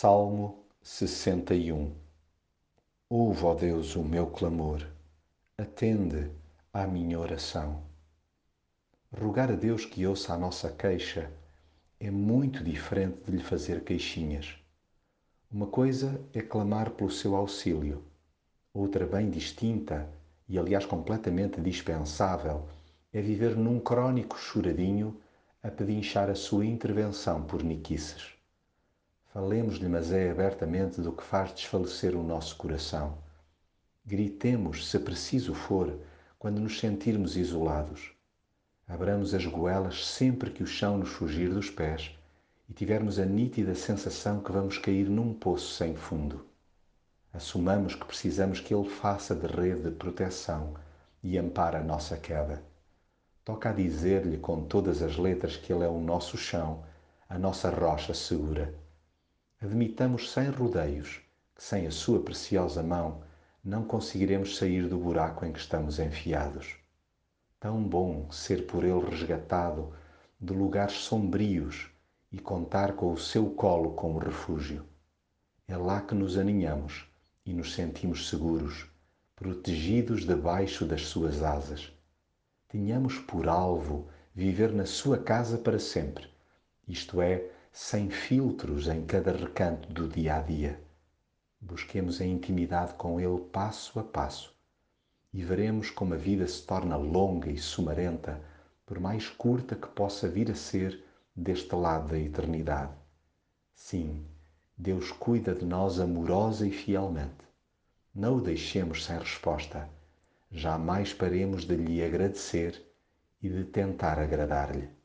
Salmo 61 Ouve, ó Deus, o meu clamor, atende à minha oração. Rogar a Deus que ouça a nossa queixa é muito diferente de lhe fazer queixinhas. Uma coisa é clamar pelo seu auxílio, outra bem distinta e, aliás, completamente dispensável, é viver num crónico choradinho a pedinchar a sua intervenção por niquices. Falemos-lhe, mas é abertamente, do que faz desfalecer o nosso coração. Gritemos, se preciso for, quando nos sentirmos isolados. Abramos as goelas sempre que o chão nos fugir dos pés e tivermos a nítida sensação que vamos cair num poço sem fundo. Assumamos que precisamos que Ele faça de rede de proteção e ampare a nossa queda. Toca a dizer-lhe com todas as letras que Ele é o nosso chão, a nossa rocha segura admitamos sem rodeios que sem a sua preciosa mão não conseguiremos sair do buraco em que estamos enfiados. Tão bom ser por ele resgatado de lugares sombrios e contar com o seu colo como refúgio. É lá que nos aninhamos e nos sentimos seguros, protegidos debaixo das suas asas. Tenhamos por alvo viver na sua casa para sempre, isto é, sem filtros em cada recanto do dia a dia. Busquemos a intimidade com Ele passo a passo e veremos como a vida se torna longa e sumarenta, por mais curta que possa vir a ser deste lado da eternidade. Sim, Deus cuida de nós amorosa e fielmente. Não o deixemos sem resposta. Jamais paremos de lhe agradecer e de tentar agradar-lhe.